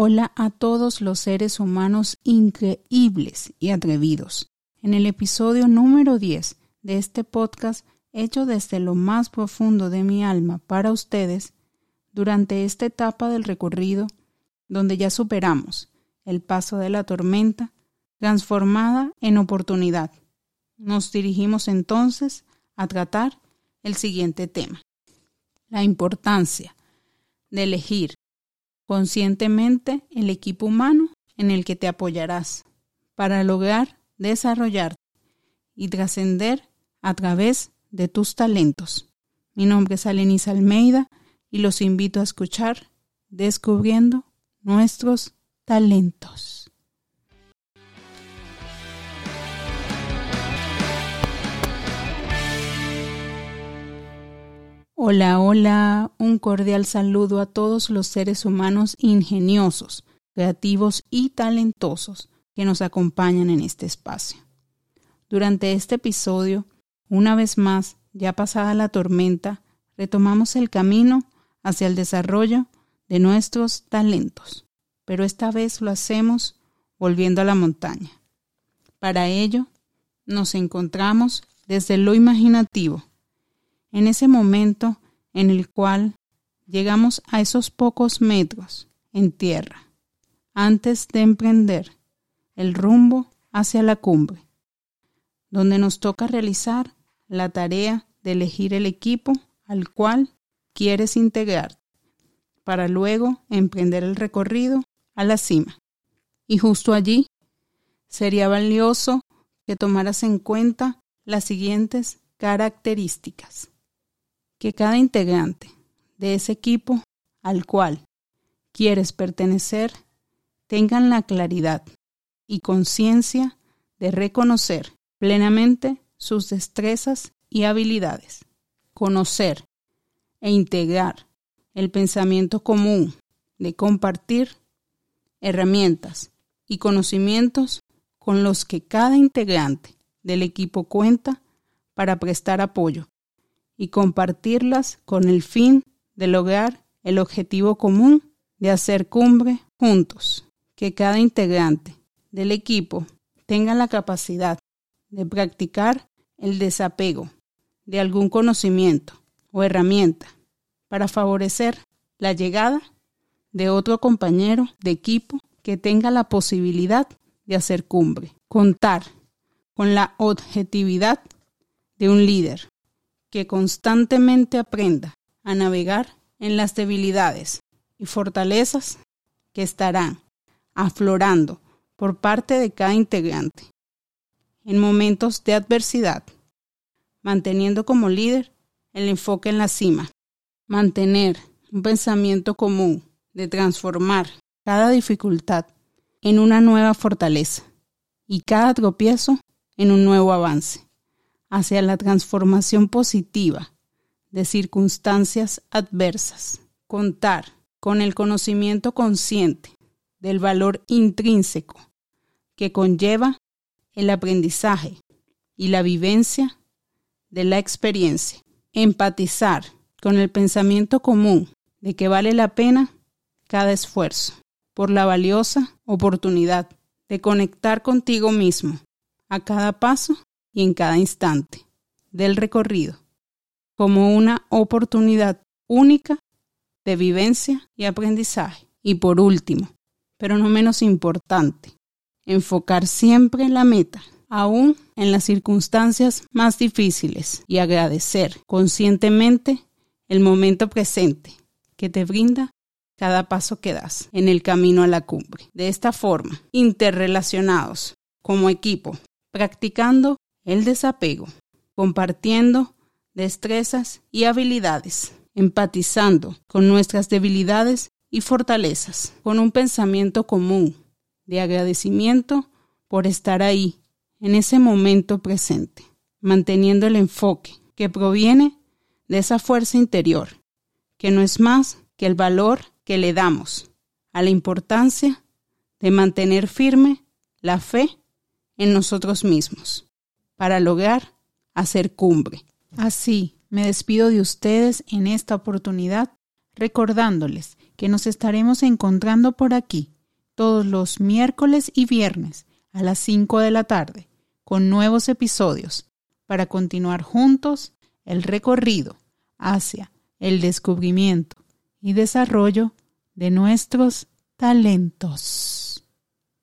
Hola a todos los seres humanos increíbles y atrevidos. En el episodio número 10 de este podcast, hecho desde lo más profundo de mi alma para ustedes, durante esta etapa del recorrido, donde ya superamos el paso de la tormenta, transformada en oportunidad, nos dirigimos entonces a tratar el siguiente tema. La importancia de elegir conscientemente el equipo humano en el que te apoyarás para lograr desarrollarte y trascender a través de tus talentos. Mi nombre es Alenis Almeida y los invito a escuchar Descubriendo nuestros talentos. Hola, hola, un cordial saludo a todos los seres humanos ingeniosos, creativos y talentosos que nos acompañan en este espacio. Durante este episodio, una vez más, ya pasada la tormenta, retomamos el camino hacia el desarrollo de nuestros talentos, pero esta vez lo hacemos volviendo a la montaña. Para ello, nos encontramos desde lo imaginativo, en ese momento en el cual llegamos a esos pocos metros en tierra, antes de emprender el rumbo hacia la cumbre, donde nos toca realizar la tarea de elegir el equipo al cual quieres integrar, para luego emprender el recorrido a la cima. Y justo allí sería valioso que tomaras en cuenta las siguientes características que cada integrante de ese equipo al cual quieres pertenecer tengan la claridad y conciencia de reconocer plenamente sus destrezas y habilidades, conocer e integrar el pensamiento común de compartir herramientas y conocimientos con los que cada integrante del equipo cuenta para prestar apoyo y compartirlas con el fin de lograr el objetivo común de hacer cumbre juntos. Que cada integrante del equipo tenga la capacidad de practicar el desapego de algún conocimiento o herramienta para favorecer la llegada de otro compañero de equipo que tenga la posibilidad de hacer cumbre. Contar con la objetividad de un líder que constantemente aprenda a navegar en las debilidades y fortalezas que estarán aflorando por parte de cada integrante en momentos de adversidad, manteniendo como líder el enfoque en la cima, mantener un pensamiento común de transformar cada dificultad en una nueva fortaleza y cada tropiezo en un nuevo avance hacia la transformación positiva de circunstancias adversas. Contar con el conocimiento consciente del valor intrínseco que conlleva el aprendizaje y la vivencia de la experiencia. Empatizar con el pensamiento común de que vale la pena cada esfuerzo por la valiosa oportunidad de conectar contigo mismo a cada paso y en cada instante del recorrido como una oportunidad única de vivencia y aprendizaje. Y por último, pero no menos importante, enfocar siempre la meta, aún en las circunstancias más difíciles, y agradecer conscientemente el momento presente que te brinda cada paso que das en el camino a la cumbre. De esta forma, interrelacionados como equipo, practicando el desapego, compartiendo destrezas y habilidades, empatizando con nuestras debilidades y fortalezas, con un pensamiento común de agradecimiento por estar ahí, en ese momento presente, manteniendo el enfoque que proviene de esa fuerza interior, que no es más que el valor que le damos a la importancia de mantener firme la fe en nosotros mismos para lograr hacer cumbre. Así, me despido de ustedes en esta oportunidad recordándoles que nos estaremos encontrando por aquí todos los miércoles y viernes a las 5 de la tarde con nuevos episodios para continuar juntos el recorrido hacia el descubrimiento y desarrollo de nuestros talentos.